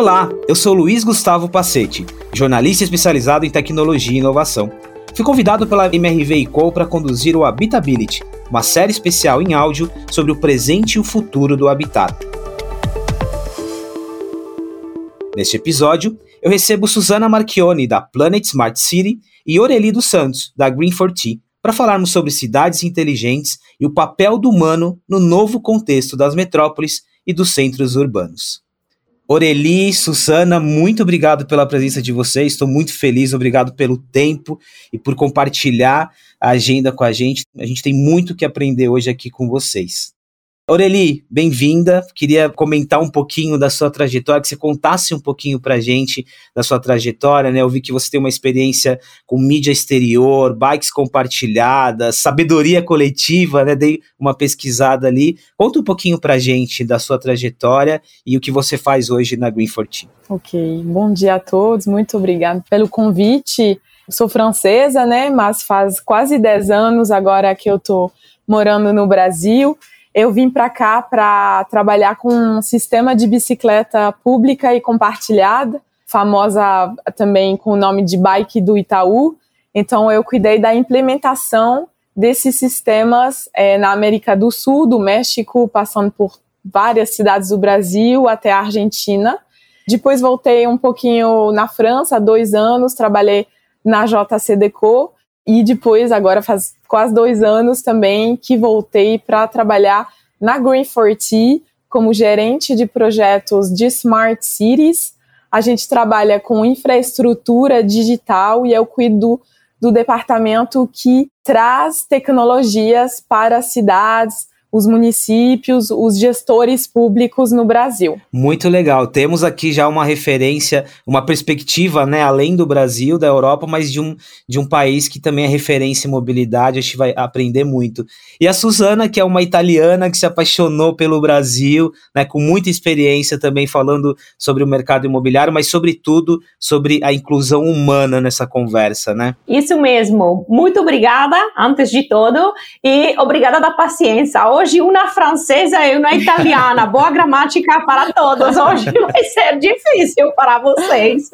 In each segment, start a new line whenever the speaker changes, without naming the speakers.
Olá, eu sou Luiz Gustavo Passetti, jornalista especializado em tecnologia e inovação. Fui convidado pela MRV Co para conduzir o Habitability, uma série especial em áudio sobre o presente e o futuro do habitat. Neste episódio, eu recebo Susana Marchione, da Planet Smart City, e Oreli dos Santos, da Green 4T, para falarmos sobre cidades inteligentes e o papel do humano no novo contexto das metrópoles e dos centros urbanos. Oreli, Susana, muito obrigado pela presença de vocês. Estou muito feliz, obrigado pelo tempo e por compartilhar a agenda com a gente. A gente tem muito que aprender hoje aqui com vocês. Aureli, bem-vinda. Queria comentar um pouquinho da sua trajetória, que você contasse um pouquinho para gente da sua trajetória, né? Eu vi que você tem uma experiência com mídia exterior, bikes compartilhadas, sabedoria coletiva, né? Dei uma pesquisada ali. Conta um pouquinho para gente da sua trajetória e o que você faz hoje na Green 14.
Ok, bom dia a todos, muito obrigada pelo convite. Sou francesa, né? Mas faz quase 10 anos agora que eu estou morando no Brasil eu vim para cá para trabalhar com um sistema de bicicleta pública e compartilhada, famosa também com o nome de Bike do Itaú. Então, eu cuidei da implementação desses sistemas é, na América do Sul, do México, passando por várias cidades do Brasil até a Argentina. Depois voltei um pouquinho na França, dois anos, trabalhei na JCDecO e depois, agora faz quase dois anos também, que voltei para trabalhar na Green 4T como gerente de projetos de Smart Cities. A gente trabalha com infraestrutura digital e eu cuido do departamento que traz tecnologias para cidades, os municípios, os gestores públicos no Brasil.
Muito legal. Temos aqui já uma referência, uma perspectiva, né, além do Brasil, da Europa, mas de um, de um país que também é referência em mobilidade, a gente vai aprender muito. E a Suzana, que é uma italiana que se apaixonou pelo Brasil, né, com muita experiência também falando sobre o mercado imobiliário, mas sobretudo sobre a inclusão humana nessa conversa, né?
Isso mesmo. Muito obrigada, antes de tudo, e obrigada da paciência hoje uma francesa e uma italiana. Boa gramática para todos. Hoje vai ser difícil para vocês.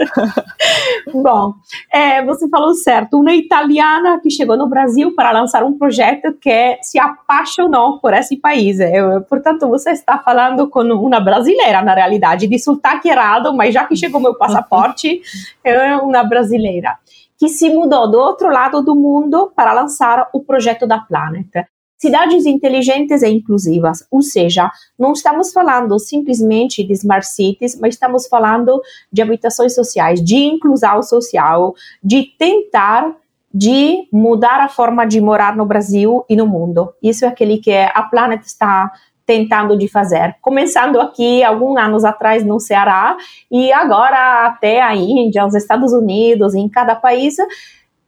Bom, é, você falou certo. Uma italiana que chegou no Brasil para lançar um projeto que se apaixonou por esse país. Eu, portanto, você está falando com uma brasileira, na realidade, de sotaque errado, mas já que chegou meu passaporte, é uma brasileira que se mudou do outro lado do mundo para lançar o projeto da Planet. Cidades inteligentes e inclusivas, ou seja, não estamos falando simplesmente de smart cities, mas estamos falando de habitações sociais, de inclusão social, de tentar de mudar a forma de morar no Brasil e no mundo. Isso é aquele que a Planet está tentando de fazer. Começando aqui alguns anos atrás no Ceará e agora até a Índia, os Estados Unidos, em cada país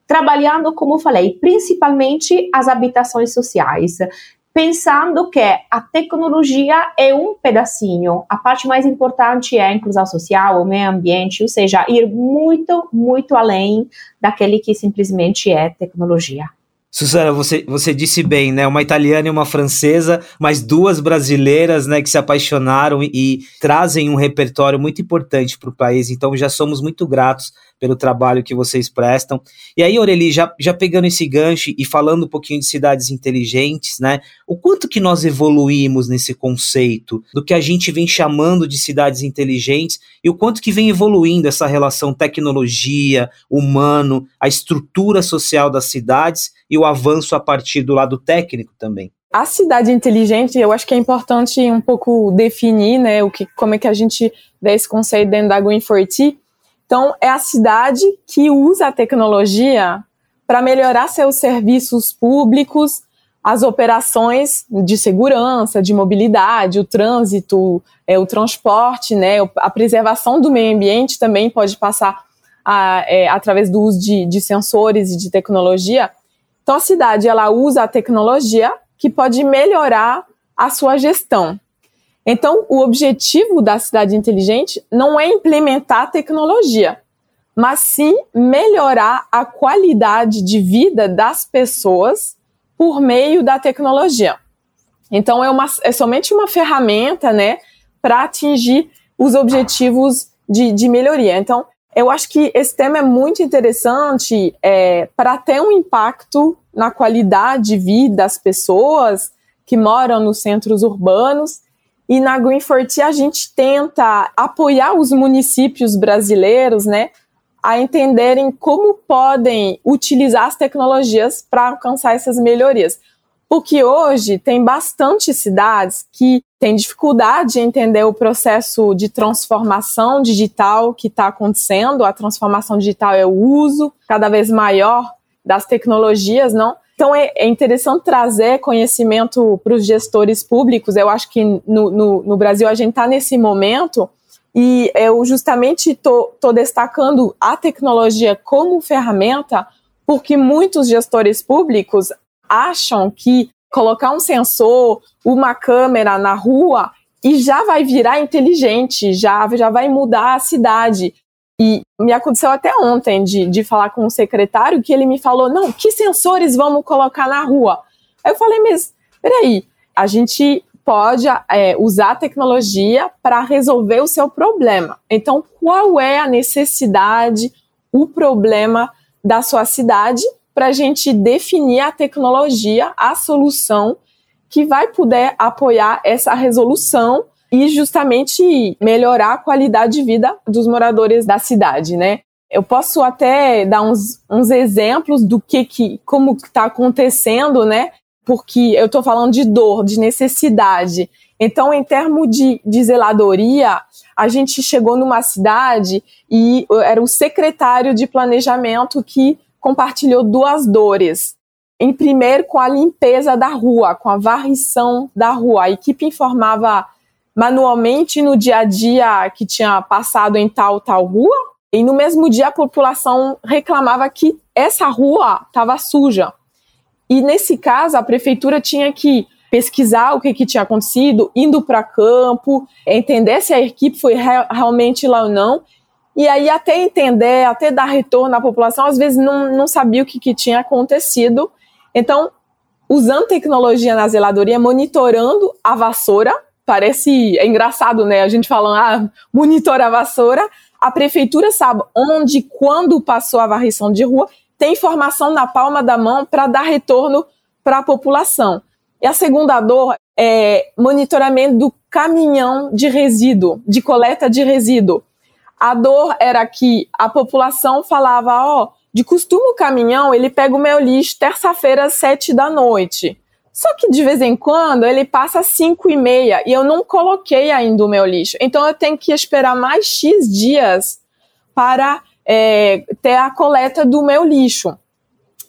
trabalhando, como falei, principalmente as habitações sociais, pensando que a tecnologia é um pedacinho, a parte mais importante é a inclusão social, o meio ambiente, ou seja, ir muito, muito além daquele que simplesmente é tecnologia.
Susana, você, você disse bem, né? Uma italiana e uma francesa, mas duas brasileiras, né, que se apaixonaram e, e trazem um repertório muito importante para o país. Então já somos muito gratos pelo trabalho que vocês prestam. E aí, Aureli, já, já pegando esse gancho e falando um pouquinho de cidades inteligentes, né? O quanto que nós evoluímos nesse conceito do que a gente vem chamando de cidades inteligentes e o quanto que vem evoluindo essa relação tecnologia, humano, a estrutura social das cidades e o avanço a partir do lado técnico também.
A cidade inteligente, eu acho que é importante um pouco definir, né, o que, como é que a gente vê esse conceito dentro da Green 40, então, é a cidade que usa a tecnologia para melhorar seus serviços públicos, as operações de segurança, de mobilidade, o trânsito, é, o transporte, né, a preservação do meio ambiente também pode passar a, é, através do uso de, de sensores e de tecnologia. Então, a cidade ela usa a tecnologia que pode melhorar a sua gestão. Então, o objetivo da cidade inteligente não é implementar tecnologia, mas sim melhorar a qualidade de vida das pessoas por meio da tecnologia. Então, é, uma, é somente uma ferramenta né, para atingir os objetivos de, de melhoria. Então, eu acho que esse tema é muito interessante é, para ter um impacto na qualidade de vida das pessoas que moram nos centros urbanos. E na Green 40 a gente tenta apoiar os municípios brasileiros, né, a entenderem como podem utilizar as tecnologias para alcançar essas melhorias. Porque hoje tem bastante cidades que têm dificuldade de entender o processo de transformação digital que está acontecendo. A transformação digital é o uso cada vez maior das tecnologias, não? Então é, é interessante trazer conhecimento para os gestores públicos. Eu acho que no, no, no Brasil a gente está nesse momento e eu justamente estou destacando a tecnologia como ferramenta porque muitos gestores públicos acham que colocar um sensor, uma câmera na rua e já vai virar inteligente, já, já vai mudar a cidade. E me aconteceu até ontem de, de falar com um secretário que ele me falou: não, que sensores vamos colocar na rua? Aí eu falei, mas peraí, a gente pode é, usar a tecnologia para resolver o seu problema. Então, qual é a necessidade, o problema da sua cidade para a gente definir a tecnologia, a solução que vai poder apoiar essa resolução e justamente melhorar a qualidade de vida dos moradores da cidade, né? Eu posso até dar uns, uns exemplos do que, que como está acontecendo, né? Porque eu estou falando de dor, de necessidade. Então, em termos de, de zeladoria, a gente chegou numa cidade e era o secretário de planejamento que compartilhou duas dores. Em primeiro, com a limpeza da rua, com a varrição da rua. A equipe informava manualmente no dia a dia que tinha passado em tal, tal rua, e no mesmo dia a população reclamava que essa rua estava suja. E nesse caso, a prefeitura tinha que pesquisar o que, que tinha acontecido, indo para campo, entender se a equipe foi realmente lá ou não, e aí, até entender, até dar retorno à população, às vezes não, não sabia o que, que tinha acontecido. Então, usando tecnologia na zeladoria, monitorando a vassoura, parece é engraçado, né? A gente falando, ah, monitora a vassoura. A prefeitura sabe onde, quando passou a varrição de rua, tem informação na palma da mão para dar retorno para a população. E a segunda dor é monitoramento do caminhão de resíduo, de coleta de resíduo. A dor era que a população falava, ó, oh, de costume o caminhão, ele pega o meu lixo terça-feira às sete da noite. Só que de vez em quando ele passa às cinco e meia e eu não coloquei ainda o meu lixo. Então eu tenho que esperar mais X dias para é, ter a coleta do meu lixo.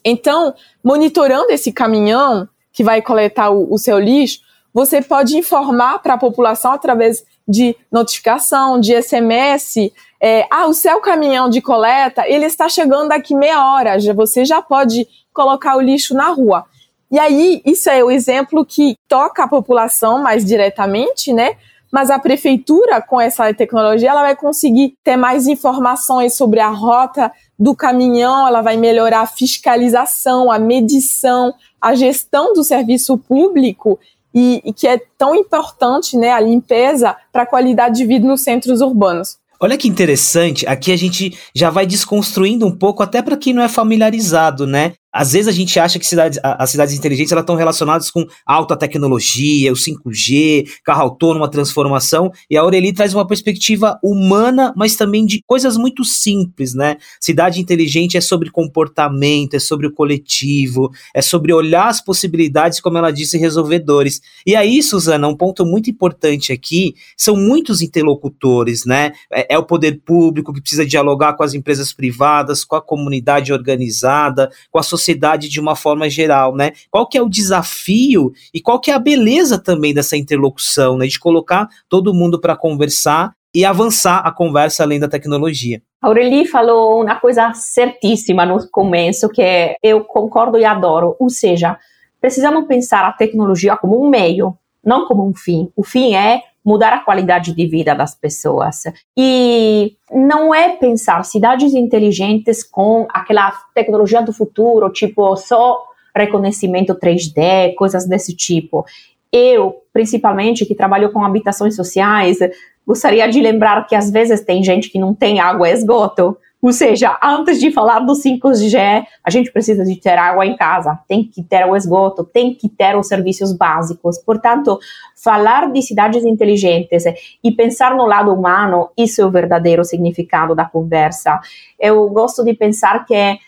Então, monitorando esse caminhão que vai coletar o, o seu lixo, você pode informar para a população através de notificação, de SMS, é, ah, o seu caminhão de coleta, ele está chegando daqui meia hora, já, você já pode colocar o lixo na rua. E aí, isso é o exemplo que toca a população mais diretamente, né? Mas a prefeitura, com essa tecnologia, ela vai conseguir ter mais informações sobre a rota do caminhão, ela vai melhorar a fiscalização, a medição, a gestão do serviço público e, e que é tão importante, né, a limpeza para a qualidade de vida nos centros urbanos.
Olha que interessante, aqui a gente já vai desconstruindo um pouco, até para quem não é familiarizado, né? Às vezes a gente acha que cidades, as cidades inteligentes elas estão relacionadas com alta tecnologia, o 5G, carro autônomo, transformação, e a Aureli traz uma perspectiva humana, mas também de coisas muito simples, né? Cidade inteligente é sobre comportamento, é sobre o coletivo, é sobre olhar as possibilidades, como ela disse, resolvedores. E aí, Suzana, um ponto muito importante aqui, são muitos interlocutores, né? É, é o poder público que precisa dialogar com as empresas privadas, com a comunidade organizada, com a sociedade sociedade de uma forma geral, né? Qual que é o desafio e qual que é a beleza também dessa interlocução, né? De colocar todo mundo para conversar e avançar a conversa além da tecnologia.
Aureli falou uma coisa certíssima no começo que eu concordo e adoro, ou seja, precisamos pensar a tecnologia como um meio, não como um fim. O fim é mudar a qualidade de vida das pessoas. E não é pensar cidades inteligentes com aquela tecnologia do futuro, tipo só reconhecimento 3D, coisas desse tipo. Eu, principalmente, que trabalho com habitações sociais, gostaria de lembrar que às vezes tem gente que não tem água e esgoto. Ou seja, antes de falar do 5G, a gente precisa de ter água em casa, tem que ter o esgoto, tem que ter os serviços básicos. Portanto, falar de cidades inteligentes e pensar no lado humano, isso é o verdadeiro significado da conversa. Eu gosto de pensar que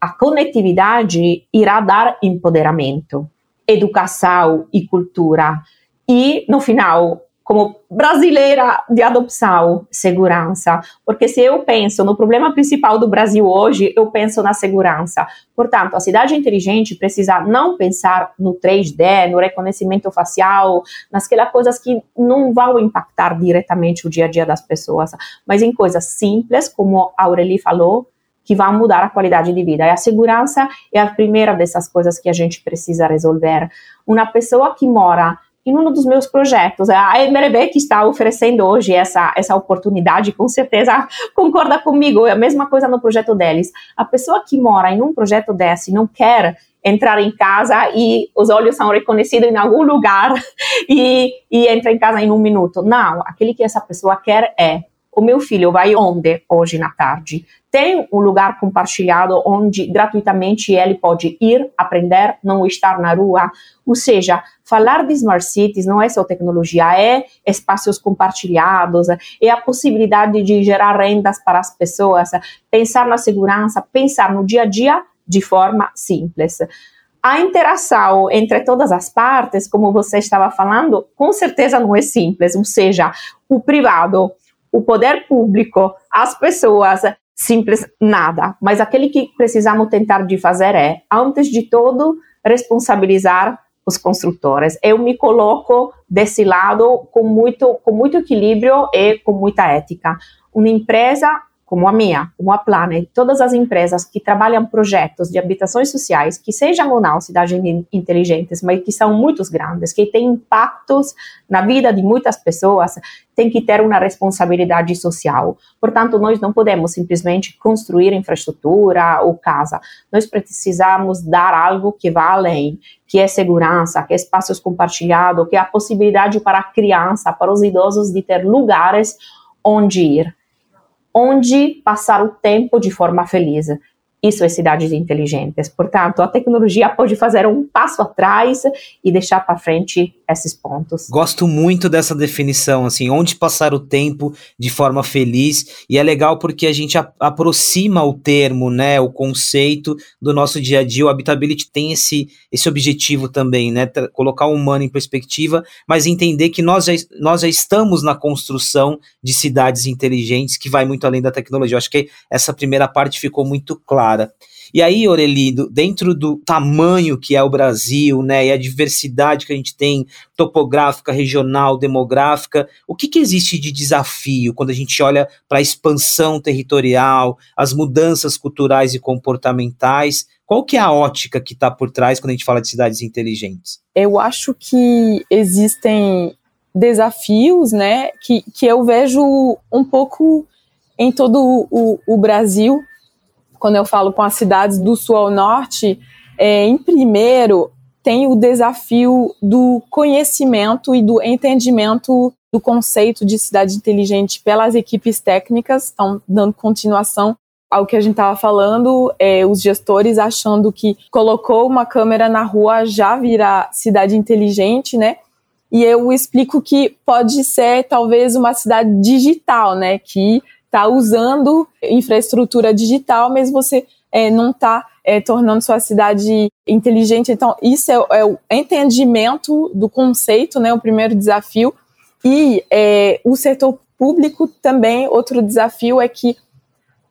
a conectividade irá dar empoderamento, educação e cultura. E, no final, como brasileira de adopção, segurança. Porque se eu penso no problema principal do Brasil hoje, eu penso na segurança. Portanto, a cidade inteligente precisa não pensar no 3D, no reconhecimento facial, nasquelas coisas que não vão impactar diretamente o dia a dia das pessoas, mas em coisas simples, como a Aurelie falou, que vão mudar a qualidade de vida. E a segurança é a primeira dessas coisas que a gente precisa resolver. Uma pessoa que mora em um dos meus projetos. A MRB que está oferecendo hoje essa, essa oportunidade, com certeza concorda comigo, é a mesma coisa no projeto deles. A pessoa que mora em um projeto desse não quer entrar em casa e os olhos são reconhecidos em algum lugar e, e entra em casa em um minuto. Não, aquele que essa pessoa quer é o meu filho vai onde hoje na tarde? Tem um lugar compartilhado onde gratuitamente ele pode ir, aprender, não estar na rua? Ou seja, falar de smart cities não é só tecnologia, é espaços compartilhados, é a possibilidade de gerar rendas para as pessoas, pensar na segurança, pensar no dia a dia de forma simples. A interação entre todas as partes, como você estava falando, com certeza não é simples, ou seja, o privado o poder público, as pessoas, simples nada. Mas aquele que precisamos tentar de fazer é, antes de tudo, responsabilizar os construtores. Eu me coloco desse lado com muito, com muito equilíbrio e com muita ética. Uma empresa como a minha, como a Planet, todas as empresas que trabalham projetos de habitações sociais, que sejam ou não cidades inteligentes, mas que são muito grandes, que têm impactos na vida de muitas pessoas, têm que ter uma responsabilidade social. Portanto, nós não podemos simplesmente construir infraestrutura ou casa. Nós precisamos dar algo que vá além, que é segurança, que é espaços compartilhados, que é a possibilidade para a criança, para os idosos de ter lugares onde ir onde passar o tempo de forma feliz. Isso é cidades inteligentes. Portanto, a tecnologia pode fazer um passo atrás e deixar para frente esses pontos.
Gosto muito dessa definição, assim, onde passar o tempo de forma feliz. E é legal porque a gente a, aproxima o termo, né, o conceito do nosso dia a dia. O Habitability tem esse, esse objetivo também, né, colocar o humano em perspectiva, mas entender que nós já, nós já estamos na construção de cidades inteligentes que vai muito além da tecnologia. Eu acho que essa primeira parte ficou muito clara clara. E aí, Orelido, dentro do tamanho que é o Brasil, né, e a diversidade que a gente tem, topográfica, regional, demográfica, o que, que existe de desafio quando a gente olha para a expansão territorial, as mudanças culturais e comportamentais? Qual que é a ótica que está por trás quando a gente fala de cidades inteligentes?
Eu acho que existem desafios, né, que, que eu vejo um pouco em todo o, o Brasil, quando eu falo com as cidades do sul ao norte, é, em primeiro tem o desafio do conhecimento e do entendimento do conceito de cidade inteligente pelas equipes técnicas, estão dando continuação ao que a gente estava falando, é, os gestores achando que colocou uma câmera na rua já virá cidade inteligente, né? E eu explico que pode ser talvez uma cidade digital, né? Que está usando infraestrutura digital, mas você é, não está é, tornando sua cidade inteligente. Então, isso é, é, o entendimento do conceito, né, o primeiro desafio. E é, o setor público também, outro desafio é que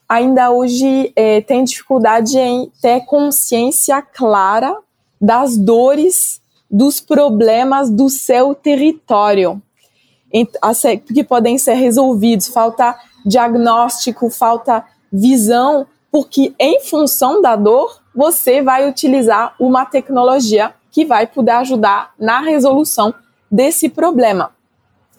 ainda hoje é, tem dificuldade em ter consciência clara das dores, dos problemas do seu território, que podem ser resolvidos. Falta diagnóstico, falta visão, porque em função da dor, você vai utilizar uma tecnologia que vai poder ajudar na resolução desse problema.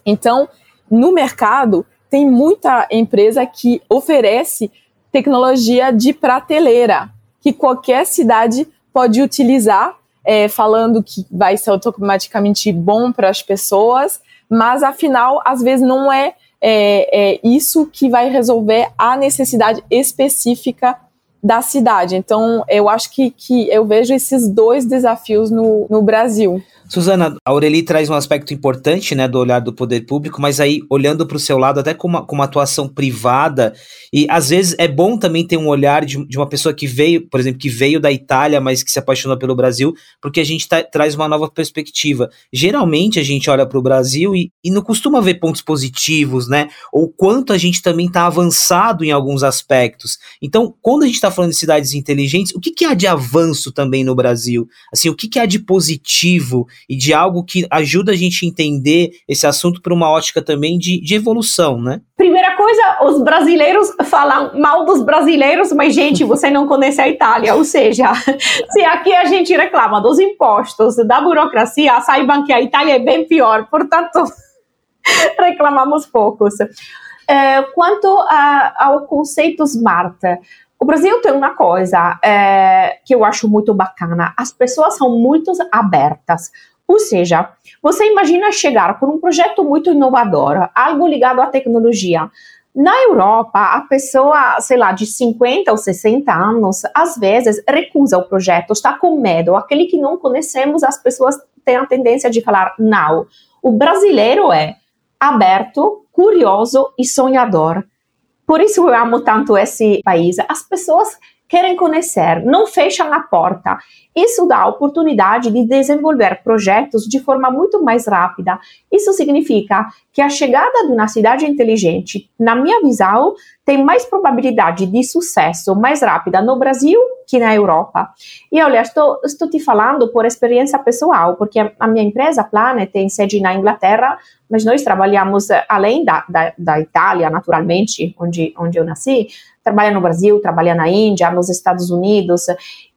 Então, no mercado, tem muita empresa que oferece tecnologia de prateleira, que qualquer cidade pode utilizar, é, falando que vai ser automaticamente bom para as pessoas, mas afinal, às vezes não é é, é isso que vai resolver a necessidade específica da cidade. Então, eu acho que, que eu vejo esses dois desafios no, no Brasil.
Suzana, a Aureli traz um aspecto importante, né, do olhar do poder público, mas aí, olhando para o seu lado, até com uma, com uma atuação privada, e às vezes é bom também ter um olhar de, de uma pessoa que veio, por exemplo, que veio da Itália, mas que se apaixonou pelo Brasil, porque a gente tá, traz uma nova perspectiva. Geralmente a gente olha para o Brasil e, e não costuma ver pontos positivos, né, ou quanto a gente também está avançado em alguns aspectos. Então, quando a gente está falando de cidades inteligentes, o que, que há de avanço também no Brasil? Assim, o que, que há de positivo? E de algo que ajuda a gente a entender esse assunto por uma ótica também de, de evolução, né?
Primeira coisa, os brasileiros falam mal dos brasileiros, mas, gente, você não conhece a Itália. Ou seja, se aqui a gente reclama dos impostos, da burocracia, saibam que a Itália é bem pior. Portanto, reclamamos poucos. É, quanto a, ao conceito smart, o Brasil tem uma coisa é, que eu acho muito bacana: as pessoas são muito abertas. Ou seja, você imagina chegar com um projeto muito inovador, algo ligado à tecnologia. Na Europa, a pessoa, sei lá, de 50 ou 60 anos, às vezes recusa o projeto, está com medo. Aquele que não conhecemos, as pessoas têm a tendência de falar não. O brasileiro é aberto, curioso e sonhador. Por isso eu amo tanto esse país. As pessoas querem conhecer, não fecham a porta. Isso dá a oportunidade de desenvolver projetos de forma muito mais rápida. Isso significa que a chegada de uma cidade inteligente, na minha visão, tem mais probabilidade de sucesso mais rápida no Brasil que na Europa. E olha, estou, estou te falando por experiência pessoal, porque a minha empresa Planet tem sede na Inglaterra, mas nós trabalhamos além da, da, da Itália, naturalmente, onde, onde eu nasci, trabalha no Brasil, trabalha na Índia, nos Estados Unidos,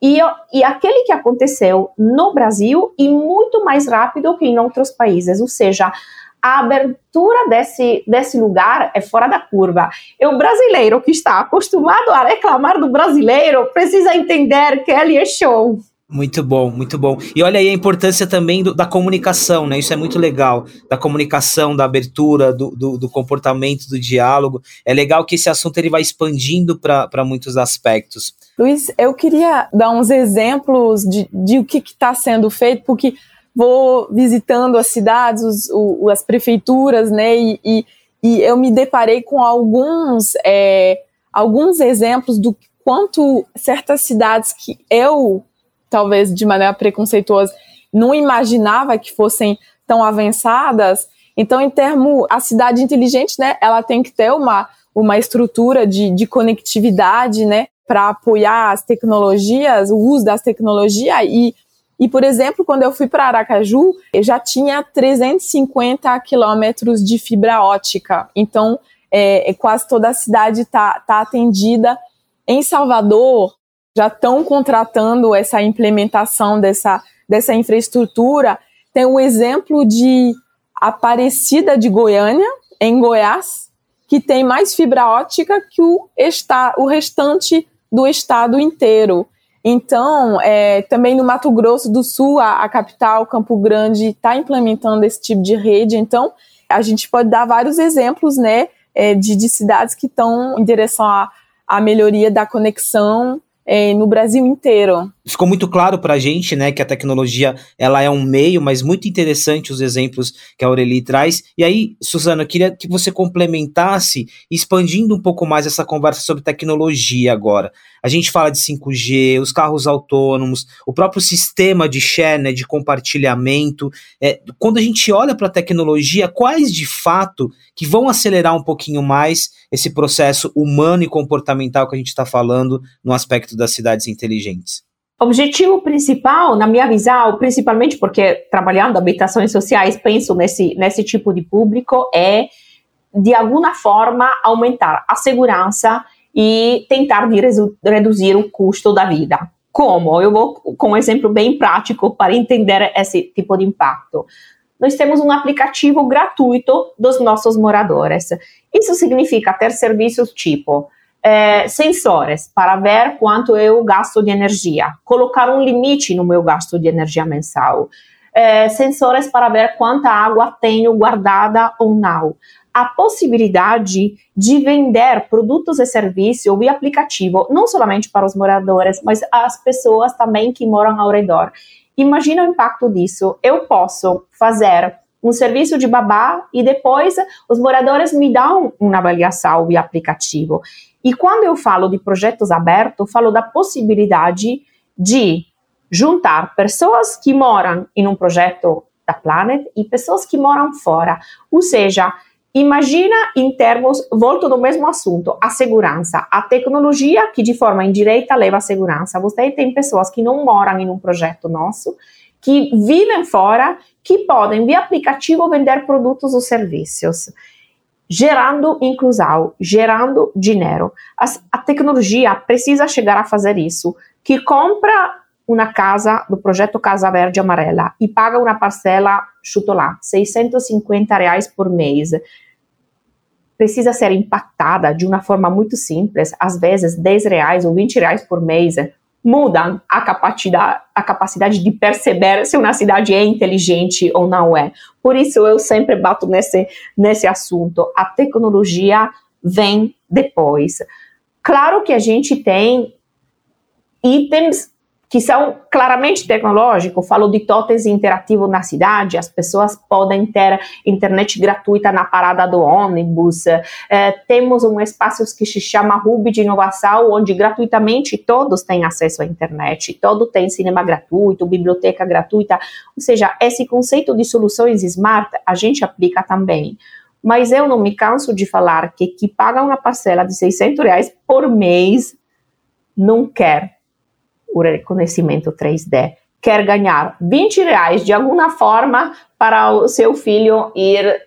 e, e aquele que aconteceu no Brasil e muito mais rápido que em outros países, ou seja, a abertura desse, desse lugar é fora da curva. E o brasileiro que está acostumado a reclamar do brasileiro precisa entender que ele é show.
Muito bom, muito bom. E olha aí a importância também do, da comunicação, né? Isso é muito legal. Da comunicação, da abertura, do, do, do comportamento, do diálogo. É legal que esse assunto ele vai expandindo para muitos aspectos.
Luiz, eu queria dar uns exemplos de, de o que está sendo feito, porque vou visitando as cidades, os, o, as prefeituras, né? E, e, e, eu me deparei com alguns, é, alguns exemplos do quanto certas cidades que eu talvez de maneira preconceituosa, não imaginava que fossem tão avançadas. Então, em termo, a cidade inteligente, né, ela tem que ter uma, uma estrutura de, de conectividade, né, para apoiar as tecnologias, o uso das tecnologias e e, por exemplo, quando eu fui para Aracaju, eu já tinha 350 quilômetros de fibra ótica. Então, é, é quase toda a cidade está tá atendida. Em Salvador, já estão contratando essa implementação dessa, dessa infraestrutura. Tem o exemplo de Aparecida de Goiânia, em Goiás, que tem mais fibra ótica que o, esta, o restante do estado inteiro. Então, é, também no Mato Grosso do Sul, a, a capital, Campo Grande, está implementando esse tipo de rede. Então, a gente pode dar vários exemplos né, é, de, de cidades que estão em direção à, à melhoria da conexão é, no Brasil inteiro.
Ficou muito claro para a gente, né, que a tecnologia ela é um meio, mas muito interessante os exemplos que a Aurelie traz. E aí, Suzana, eu queria que você complementasse, expandindo um pouco mais essa conversa sobre tecnologia agora. A gente fala de 5G, os carros autônomos, o próprio sistema de share, né, de compartilhamento. É, quando a gente olha para a tecnologia, quais de fato que vão acelerar um pouquinho mais esse processo humano e comportamental que a gente está falando no aspecto das cidades inteligentes?
Objetivo principal, na minha visão, principalmente porque trabalhando habitações sociais, penso nesse, nesse tipo de público, é de alguma forma aumentar a segurança e tentar reduzir o custo da vida. Como? Eu vou com um exemplo bem prático para entender esse tipo de impacto. Nós temos um aplicativo gratuito dos nossos moradores. Isso significa ter serviços tipo é, sensores para ver quanto eu gasto de energia, colocar um limite no meu gasto de energia mensal, é, sensores para ver quanta água tenho guardada ou não, a possibilidade de vender produtos e serviços via aplicativo, não somente para os moradores, mas as pessoas também que moram ao redor. Imagina o impacto disso. Eu posso fazer um serviço de babá e depois os moradores me dão uma avaliação via aplicativo. E quando eu falo de projetos abertos, falo da possibilidade de juntar pessoas que moram em um projeto da Planet e pessoas que moram fora. Ou seja, Imagina em termos, volto do mesmo assunto, a segurança. A tecnologia que de forma indireta leva à segurança. Você tem pessoas que não moram em um projeto nosso, que vivem fora, que podem, via aplicativo, vender produtos ou serviços, gerando inclusão, gerando dinheiro. As, a tecnologia precisa chegar a fazer isso. Que compra uma casa do projeto Casa Verde Amarela e paga uma parcela, chuto lá, 650 reais por mês precisa ser impactada de uma forma muito simples, às vezes 10 reais ou 20 reais por mês, mudam a capacidade, a capacidade de perceber se uma cidade é inteligente ou não é. Por isso eu sempre bato nesse, nesse assunto. A tecnologia vem depois. Claro que a gente tem itens que são claramente tecnológicos. Falo de totens interativos na cidade, as pessoas podem ter internet gratuita na parada do ônibus. É, temos um espaço que se chama Hub de Inovação, onde gratuitamente todos têm acesso à internet, todo tem cinema gratuito, biblioteca gratuita. Ou seja, esse conceito de soluções smart a gente aplica também. Mas eu não me canso de falar que que paga uma parcela de 600 reais por mês não quer o reconhecimento 3D. Quer ganhar 20 reais de alguma forma para o seu filho ir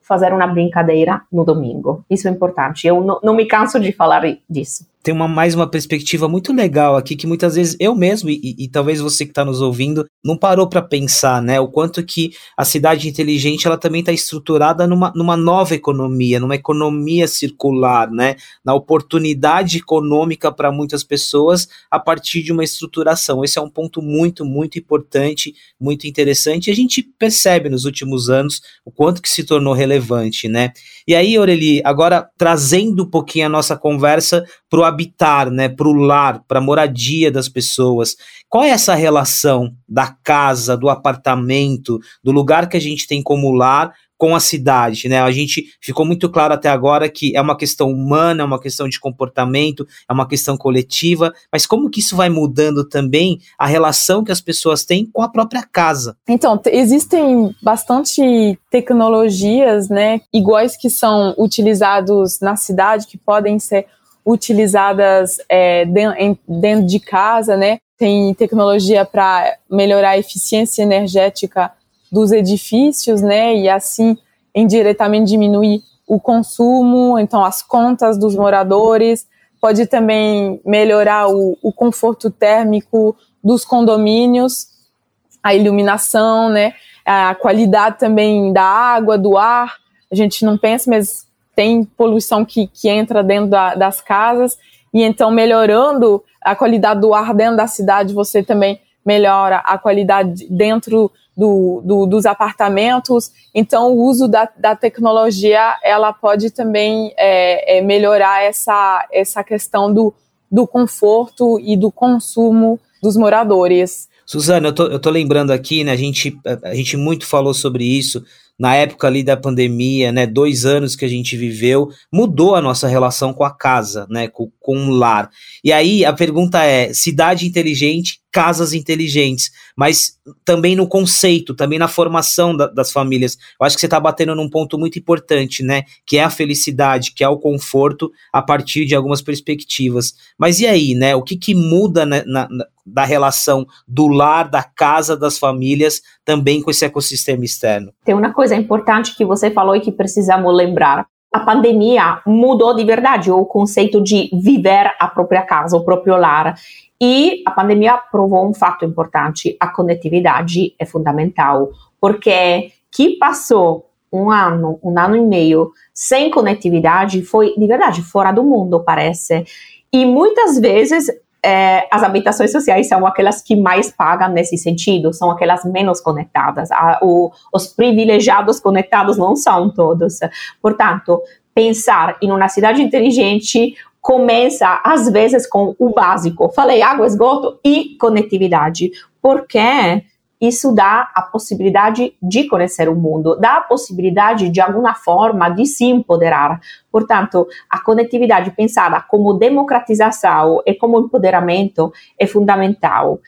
fazer uma brincadeira no domingo. Isso é importante. Eu não, não me canso de falar disso
tem uma, mais uma perspectiva muito legal aqui que muitas vezes eu mesmo e, e, talvez você que está nos ouvindo não parou para pensar, né? O quanto que a cidade inteligente ela também está estruturada numa, numa nova economia, numa economia circular, né? Na oportunidade econômica para muitas pessoas a partir de uma estruturação. Esse é um ponto muito, muito importante, muito interessante. E a gente percebe nos últimos anos o quanto que se tornou relevante, né? E aí, Aureli, agora trazendo um pouquinho a nossa conversa para o habitar, né, para o lar, para a moradia das pessoas. Qual é essa relação da casa, do apartamento, do lugar que a gente tem como lar com a cidade, né? A gente ficou muito claro até agora que é uma questão humana, é uma questão de comportamento, é uma questão coletiva, mas como que isso vai mudando também a relação que as pessoas têm com a própria casa?
Então, existem bastante tecnologias, né, iguais que são utilizados na cidade, que podem ser utilizadas é, dentro de casa, né? Tem tecnologia para melhorar a eficiência energética dos edifícios, né? E assim indiretamente diminuir o consumo, então as contas dos moradores. Pode também melhorar o, o conforto térmico dos condomínios, a iluminação, né? A qualidade também da água, do ar. A gente não pensa, mas tem poluição que, que entra dentro da, das casas, e então melhorando a qualidade do ar dentro da cidade, você também melhora a qualidade dentro do, do, dos apartamentos. Então, o uso da, da tecnologia, ela pode também é, é melhorar essa, essa questão do, do conforto e do consumo dos moradores.
Suzana, eu tô, eu tô lembrando aqui, né, a gente, a gente muito falou sobre isso na época ali da pandemia, né, dois anos que a gente viveu, mudou a nossa relação com a casa, né, com, com o lar. E aí a pergunta é: cidade inteligente, casas inteligentes, mas também no conceito, também na formação da, das famílias. Eu acho que você está batendo num ponto muito importante, né, que é a felicidade, que é o conforto a partir de algumas perspectivas. Mas e aí, né, o que que muda na, na, da relação do lar, da casa, das famílias, também com esse ecossistema externo?
Tem uma coisa importante que você falou e que precisamos lembrar a pandemia mudou de verdade o conceito de viver a própria casa, o próprio lar. E a pandemia provou um fato importante: a conectividade é fundamental, porque que passou um ano, um ano e meio sem conectividade foi de verdade fora do mundo, parece. E muitas vezes é, as habitações sociais são aquelas que mais pagam nesse sentido, são aquelas menos conectadas. A, o, os privilegiados conectados não são todos. Portanto, pensar em uma cidade inteligente começa, às vezes, com o básico. Falei água, esgoto e conectividade. Porque isso dá a possibilidade de conhecer o mundo, dá a possibilidade, de alguma forma, de se empoderar. Portanto, a conectividade pensada como democratização e como empoderamento é fundamental.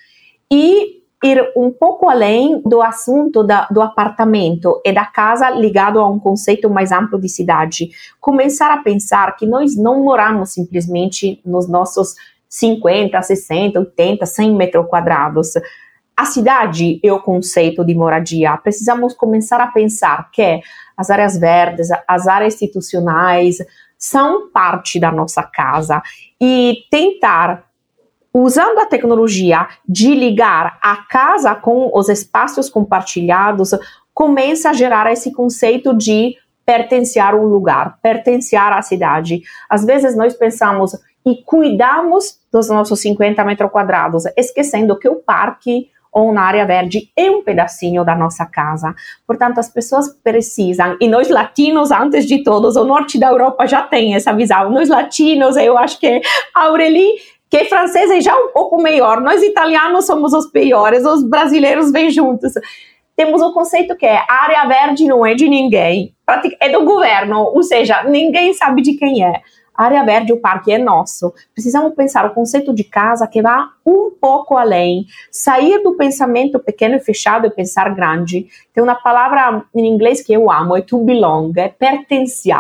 E ir um pouco além do assunto da, do apartamento e da casa ligado a um conceito mais amplo de cidade. Começar a pensar que nós não moramos simplesmente nos nossos 50, 60, 80, 100 metros quadrados. A cidade é o conceito de moradia. Precisamos começar a pensar que as áreas verdes, as áreas institucionais são parte da nossa casa e tentar usando a tecnologia de ligar a casa com os espaços compartilhados, começa a gerar esse conceito de pertencer a um lugar, pertencer à cidade. Às vezes nós pensamos e cuidamos dos nossos 50 metros quadrados, esquecendo que o parque ou na área verde é um pedacinho da nossa casa. Portanto, as pessoas precisam, e nós latinos, antes de todos, o norte da Europa já tem essa visão. Nós latinos, eu acho que a que é é já um pouco melhor. Nós italianos somos os piores, os brasileiros vêm juntos. Temos o conceito que é área verde não é de ninguém, é do governo, ou seja, ninguém sabe de quem é. Área verde, o parque é nosso. Precisamos pensar o conceito de casa que vá um pouco além, sair do pensamento pequeno e fechado e pensar grande. Tem uma palavra em inglês que eu amo, é to belong, é pertencer.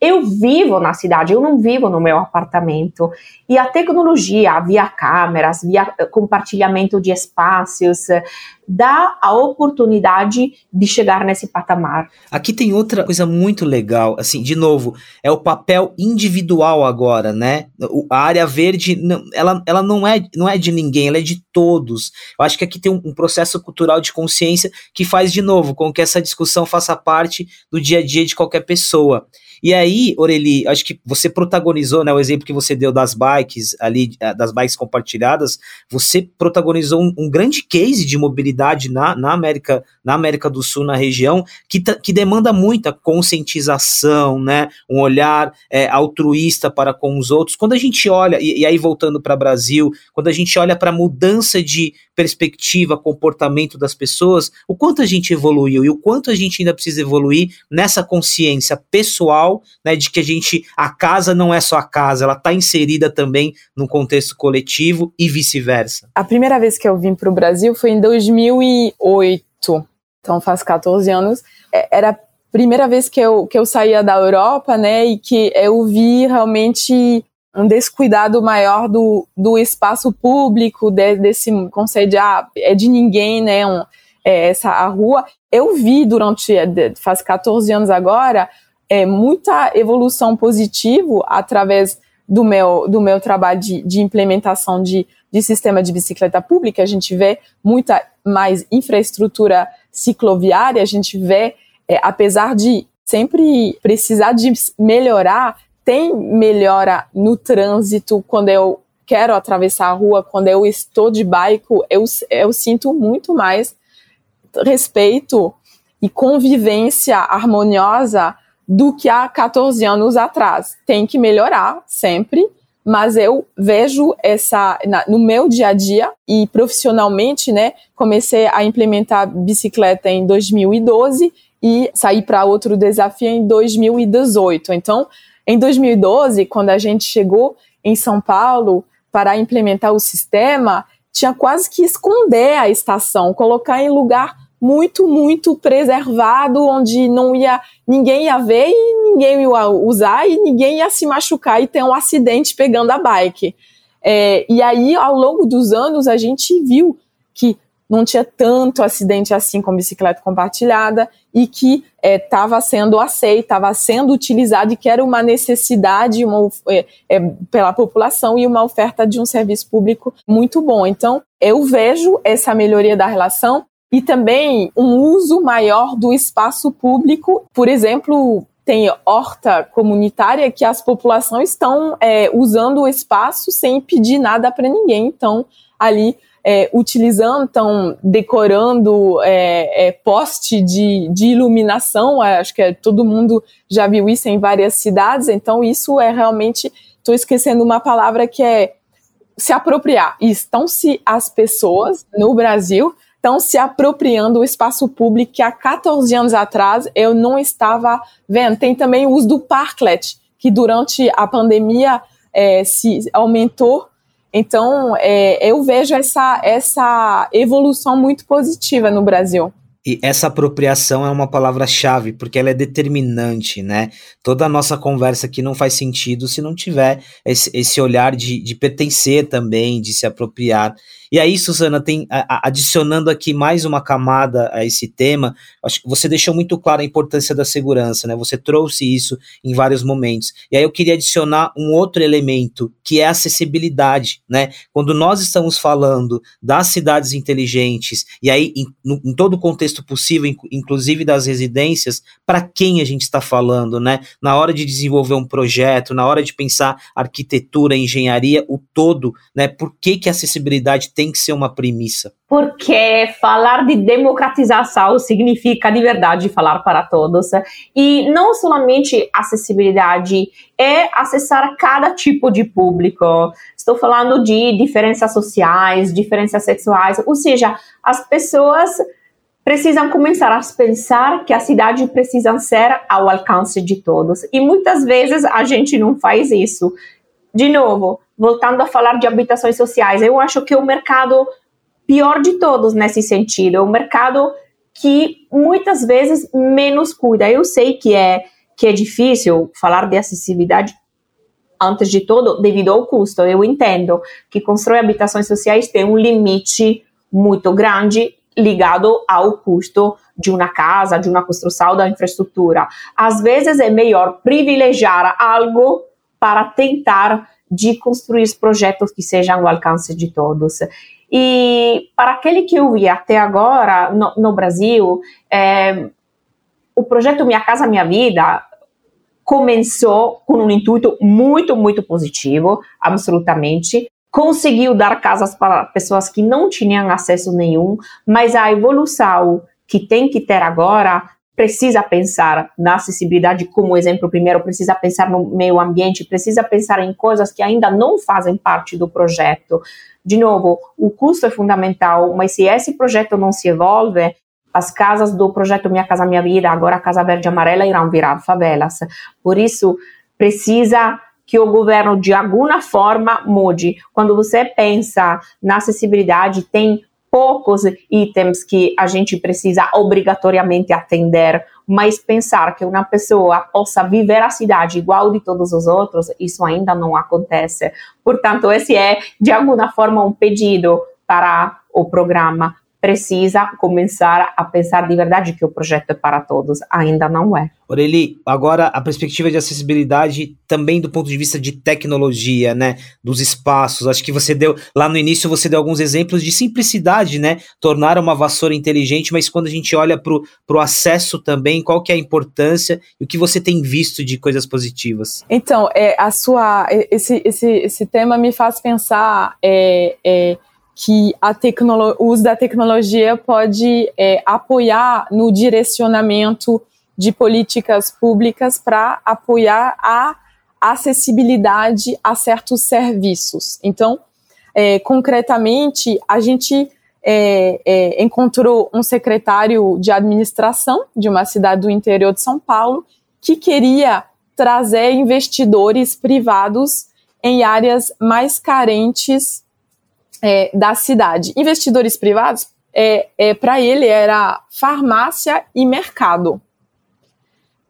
Eu vivo na cidade, eu não vivo no meu apartamento. E a tecnologia, via câmeras, via compartilhamento de espaços, dá a oportunidade de chegar nesse patamar.
Aqui tem outra coisa muito legal, assim, de novo, é o papel individual agora, né? A área verde, ela, ela não, é, não é de ninguém, ela é de todos. Eu acho que aqui tem um, um processo cultural de consciência que faz, de novo, com que essa discussão faça parte do dia a dia de qualquer pessoa. E aí, Oreli, acho que você protagonizou, né, o exemplo que você deu das bikes ali, eh, das bikes compartilhadas, você protagonizou um, um grande case de mobilidade na, na, América, na América do Sul, na região, que, que demanda muita conscientização, né, um olhar é, altruísta para com os outros. Quando a gente olha, e, e aí voltando para o Brasil, quando a gente olha para a mudança de perspectiva, comportamento das pessoas, o quanto a gente evoluiu e o quanto a gente ainda precisa evoluir nessa consciência pessoal né, de que a gente, a casa não é só a casa, ela está inserida também no contexto coletivo e vice-versa.
A primeira vez que eu vim para o Brasil foi em 2008, então faz 14 anos. É, era a primeira vez que eu, que eu saía da Europa, né, e que eu vi realmente um descuidado maior do, do espaço público, de, desse conceito de, ah, é de ninguém, né, um, é, essa a rua. Eu vi durante, faz 14 anos agora, é, muita evolução positiva através do meu, do meu trabalho de, de implementação de, de sistema de bicicleta pública. A gente vê muita mais infraestrutura cicloviária, a gente vê, é, apesar de sempre precisar de melhorar, tem melhora no trânsito quando eu quero atravessar a rua, quando eu estou de bike, eu, eu sinto muito mais respeito e convivência harmoniosa do que há 14 anos atrás. Tem que melhorar sempre, mas eu vejo essa na, no meu dia a dia e profissionalmente, né? Comecei a implementar bicicleta em 2012 e saí para outro desafio em 2018. Então, em 2012, quando a gente chegou em São Paulo para implementar o sistema, tinha quase que esconder a estação, colocar em lugar muito, muito preservado, onde não ia ninguém ia ver e ninguém ia usar e ninguém ia se machucar e ter um acidente pegando a bike. É, e aí, ao longo dos anos, a gente viu que não tinha tanto acidente assim com bicicleta compartilhada e que estava é, sendo aceita, estava sendo utilizado e que era uma necessidade uma, é, é, pela população e uma oferta de um serviço público muito bom. Então, eu vejo essa melhoria da relação e também um uso maior do espaço público, por exemplo, tem horta comunitária que as populações estão é, usando o espaço sem pedir nada para ninguém. Então, ali é, utilizando, estão decorando é, é, poste de, de iluminação. É, acho que é, todo mundo já viu isso em várias cidades. Então, isso é realmente. Estou esquecendo uma palavra que é se apropriar. Estão-se as pessoas no Brasil estão se apropriando do espaço público que há 14 anos atrás eu não estava vendo. Tem também o uso do parklet, que durante a pandemia é, se aumentou. Então, é, eu vejo essa, essa evolução muito positiva no Brasil.
E essa apropriação é uma palavra-chave, porque ela é determinante, né? Toda a nossa conversa aqui não faz sentido se não tiver esse, esse olhar de, de pertencer também, de se apropriar. E aí, Suzana, tem adicionando aqui mais uma camada a esse tema, acho que você deixou muito claro a importância da segurança, né? Você trouxe isso em vários momentos. E aí eu queria adicionar um outro elemento, que é a acessibilidade, né? Quando nós estamos falando das cidades inteligentes, e aí em, no, em todo o contexto possível, inclusive das residências, para quem a gente está falando, né? Na hora de desenvolver um projeto, na hora de pensar arquitetura, engenharia, o todo, né? Por que, que a acessibilidade tem que ser uma premissa?
Porque falar de democratização significa de verdade falar para todos. E não somente acessibilidade, é acessar cada tipo de público. Estou falando de diferenças sociais, diferenças sexuais, ou seja, as pessoas precisam começar a pensar que a cidade precisa ser ao alcance de todos. E muitas vezes a gente não faz isso. De novo, voltando a falar de habitações sociais, eu acho que é o mercado pior de todos nesse sentido, é o mercado que muitas vezes menos cuida. Eu sei que é que é difícil falar de acessibilidade antes de tudo devido ao custo. Eu entendo que construir habitações sociais tem um limite muito grande ligado ao custo de uma casa, de uma construção da infraestrutura. Às vezes é melhor privilegiar algo para tentar de construir projetos que sejam ao alcance de todos. E para aquele que eu vi até agora no, no Brasil, é, o projeto Minha Casa Minha Vida começou com um intuito muito, muito positivo, absolutamente. Conseguiu dar casas para pessoas que não tinham acesso nenhum, mas a evolução que tem que ter agora precisa pensar na acessibilidade como exemplo primeiro, precisa pensar no meio ambiente, precisa pensar em coisas que ainda não fazem parte do projeto. De novo, o custo é fundamental, mas se esse projeto não se evolve, as casas do projeto Minha Casa Minha Vida, agora a Casa Verde e Amarela, irão virar favelas. Por isso, precisa que o governo de alguma forma mude. Quando você pensa na acessibilidade, tem poucos itens que a gente precisa obrigatoriamente atender, mas pensar que uma pessoa possa viver a cidade igual de todos os outros, isso ainda não acontece. Portanto, esse é, de alguma forma, um pedido para o programa precisa começar a pensar de verdade que o projeto é para todos. Ainda não é.
Oreli, agora a perspectiva de acessibilidade também do ponto de vista de tecnologia, né? Dos espaços. Acho que você deu, lá no início, você deu alguns exemplos de simplicidade, né? Tornar uma vassoura inteligente, mas quando a gente olha para o acesso também, qual que é a importância e o que você tem visto de coisas positivas?
Então, é, a sua, esse, esse, esse tema me faz pensar. É, é, que a o uso da tecnologia pode é, apoiar no direcionamento de políticas públicas para apoiar a acessibilidade a certos serviços. Então, é, concretamente, a gente é, é encontrou um secretário de administração de uma cidade do interior de São Paulo que queria trazer investidores privados em áreas mais carentes é, da cidade. Investidores privados, é, é para ele, era farmácia e mercado.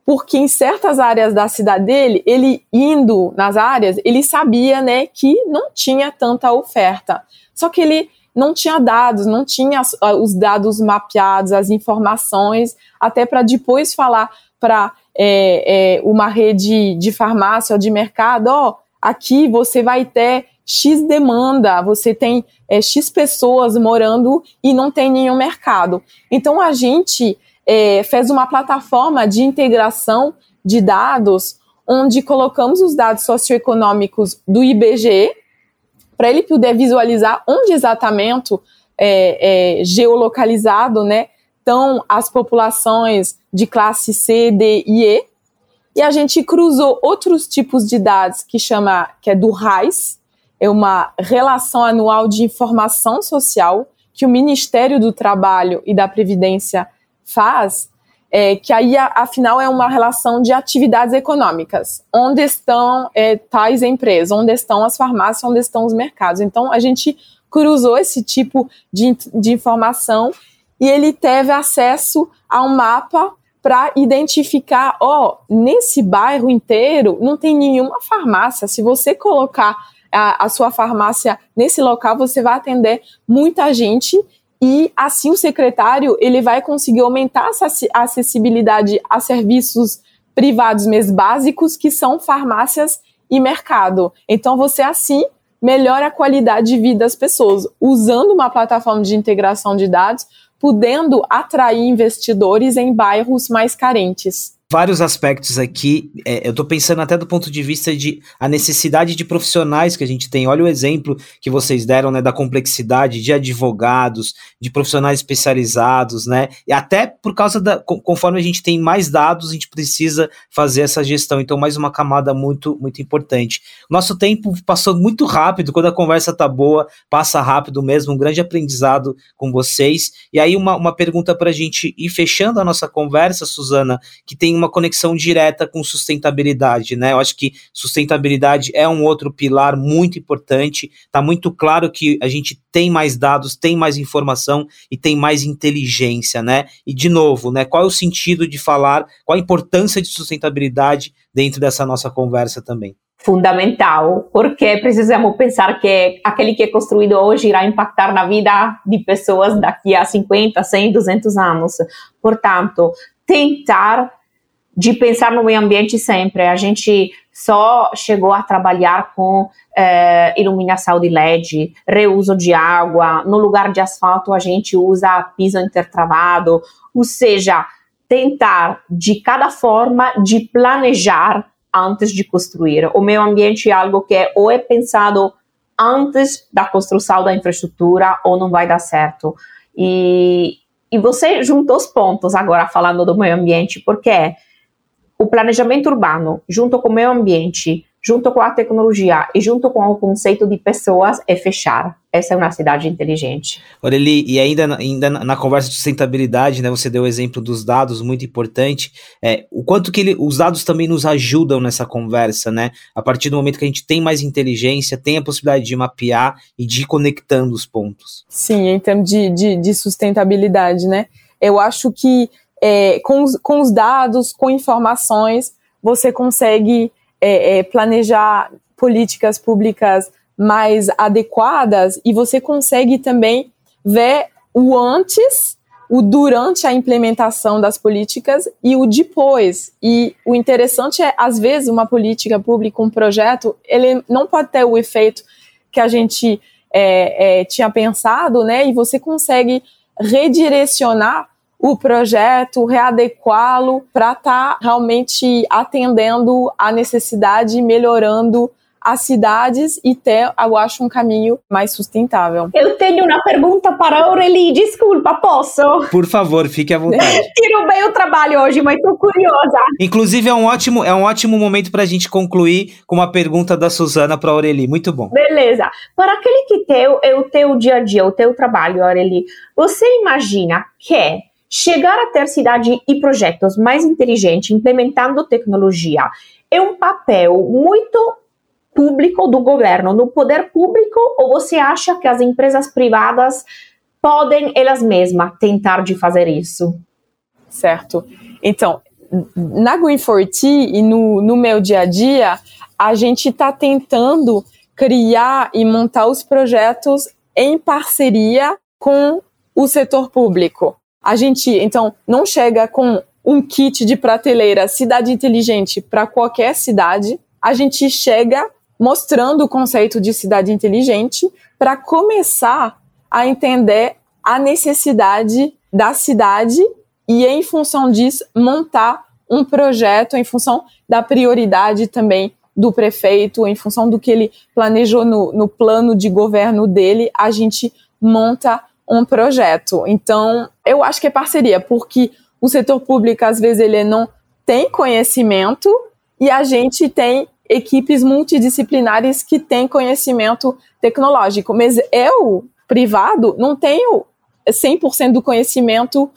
Porque em certas áreas da cidade dele, ele indo nas áreas, ele sabia né, que não tinha tanta oferta. Só que ele não tinha dados, não tinha os dados mapeados, as informações, até para depois falar para é, é, uma rede de farmácia ou de mercado, ó, aqui você vai ter X demanda, você tem é, X pessoas morando e não tem nenhum mercado. Então a gente é, fez uma plataforma de integração de dados onde colocamos os dados socioeconômicos do IBGE para ele poder visualizar onde exatamente é, é, geolocalizado, né, estão as populações de classe C, D e E. E a gente cruzou outros tipos de dados que chama, que é do RAIS, é uma relação anual de informação social que o Ministério do Trabalho e da Previdência faz, é, que aí, afinal, é uma relação de atividades econômicas. Onde estão é, tais empresas, onde estão as farmácias, onde estão os mercados. Então, a gente cruzou esse tipo de, de informação e ele teve acesso a um mapa para identificar, ó, oh, nesse bairro inteiro não tem nenhuma farmácia. Se você colocar a, a sua farmácia nesse local, você vai atender muita gente e assim o secretário ele vai conseguir aumentar essa acessibilidade a serviços privados mesmo básicos que são farmácias e mercado. Então você assim melhora a qualidade de vida das pessoas usando uma plataforma de integração de dados, podendo atrair investidores em bairros mais carentes
vários aspectos aqui. É, eu estou pensando até do ponto de vista de a necessidade de profissionais que a gente tem. Olha o exemplo que vocês deram, né, da complexidade de advogados, de profissionais especializados, né? E até por causa da conforme a gente tem mais dados, a gente precisa fazer essa gestão. Então, mais uma camada muito muito importante. Nosso tempo passou muito rápido. Quando a conversa tá boa, passa rápido mesmo. Um grande aprendizado com vocês. E aí uma, uma pergunta para a gente ir fechando a nossa conversa, Suzana, que tem uma uma conexão direta com sustentabilidade, né? Eu acho que sustentabilidade é um outro pilar muito importante. Tá muito claro que a gente tem mais dados, tem mais informação e tem mais inteligência, né? E de novo, né? Qual é o sentido de falar? Qual a importância de sustentabilidade dentro dessa nossa conversa também?
fundamental, porque precisamos pensar que aquele que é construído hoje irá impactar na vida de pessoas daqui a 50, 100, 200 anos. Portanto, tentar de pensar no meio ambiente sempre. A gente só chegou a trabalhar com eh, iluminação de LED, reuso de água. No lugar de asfalto, a gente usa piso intertravado. Ou seja, tentar de cada forma de planejar antes de construir. O meio ambiente é algo que é, ou é pensado antes da construção da infraestrutura ou não vai dar certo. E, e você juntou os pontos agora falando do meio ambiente, porque o planejamento urbano, junto com o meio ambiente, junto com a tecnologia e junto com o conceito de pessoas, é fechar. Essa é uma cidade inteligente.
Oreli, e ainda, ainda na conversa de sustentabilidade, né, você deu o exemplo dos dados, muito importante. É, o quanto que ele, os dados também nos ajudam nessa conversa, né? A partir do momento que a gente tem mais inteligência, tem a possibilidade de mapear e de ir conectando os pontos.
Sim, em termos de, de, de sustentabilidade, né? Eu acho que é, com, os, com os dados, com informações, você consegue é, é, planejar políticas públicas mais adequadas e você consegue também ver o antes, o durante a implementação das políticas e o depois. E o interessante é, às vezes, uma política pública, um projeto, ele não pode ter o efeito que a gente é, é, tinha pensado, né? E você consegue redirecionar o projeto, readequá-lo para estar tá realmente atendendo a necessidade e melhorando as cidades e ter, eu acho, um caminho mais sustentável.
Eu tenho uma pergunta para a Aurelie, desculpa, posso?
Por favor, fique à vontade.
Tiro bem o trabalho hoje, mas estou curiosa.
Inclusive, é um ótimo, é um ótimo momento para a gente concluir com uma pergunta da Suzana para a Aurelie. Muito bom.
Beleza. Para aquele que tem é o teu dia a dia, o teu trabalho, Aurelie, você imagina que Chegar a ter cidade e projetos mais inteligentes, implementando tecnologia, é um papel muito público do governo, no poder público, ou você acha que as empresas privadas podem elas mesmas tentar de fazer isso?
Certo. Então, na Green4T e no, no meu dia a dia, a gente está tentando criar e montar os projetos em parceria com o setor público. A gente, então, não chega com um kit de prateleira cidade inteligente para qualquer cidade. A gente chega mostrando o conceito de cidade inteligente para começar a entender a necessidade da cidade e, em função disso, montar um projeto em função da prioridade também do prefeito, em função do que ele planejou no, no plano de governo dele, a gente monta um projeto. Então, eu acho que é parceria, porque o setor público, às vezes, ele não tem conhecimento e a gente tem equipes multidisciplinares que têm conhecimento tecnológico. Mas eu, privado, não tenho 100% do conhecimento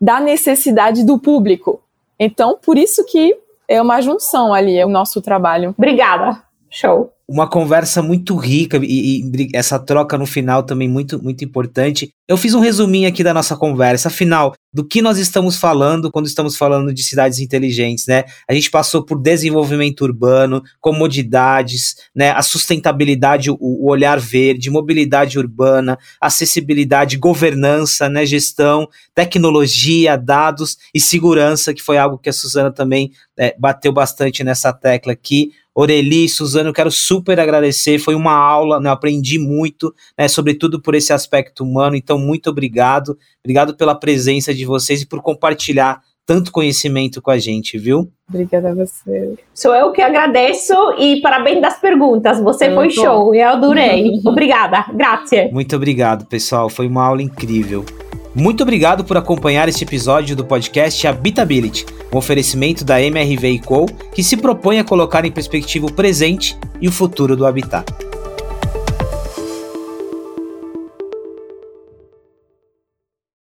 da necessidade do público. Então, por isso que é uma junção ali, é o nosso trabalho.
Obrigada. Show
uma conversa muito rica e, e, essa troca no final também muito, muito importante. Eu fiz um resuminho aqui da nossa conversa, afinal, do que nós estamos falando quando estamos falando de cidades inteligentes, né? A gente passou por desenvolvimento urbano, comodidades, né? A sustentabilidade, o, o olhar verde, mobilidade urbana, acessibilidade, governança, né? Gestão, tecnologia, dados e segurança, que foi algo que a Suzana também é, bateu bastante nessa tecla aqui. Oreli, Suzano, eu quero super agradecer. Foi uma aula, né? Eu aprendi muito, né? Sobretudo por esse aspecto humano. Então, muito obrigado. Obrigado pela presença de vocês e por compartilhar tanto conhecimento com a gente, viu?
Obrigada a você.
Sou eu que agradeço e parabéns das perguntas. Você foi show, eu adorei. Obrigada, grazie.
Muito obrigado, pessoal. Foi uma aula incrível. Muito obrigado por acompanhar este episódio do podcast Habitability, um oferecimento da MRV Co, que se propõe a colocar em perspectiva o presente e o futuro do habitat.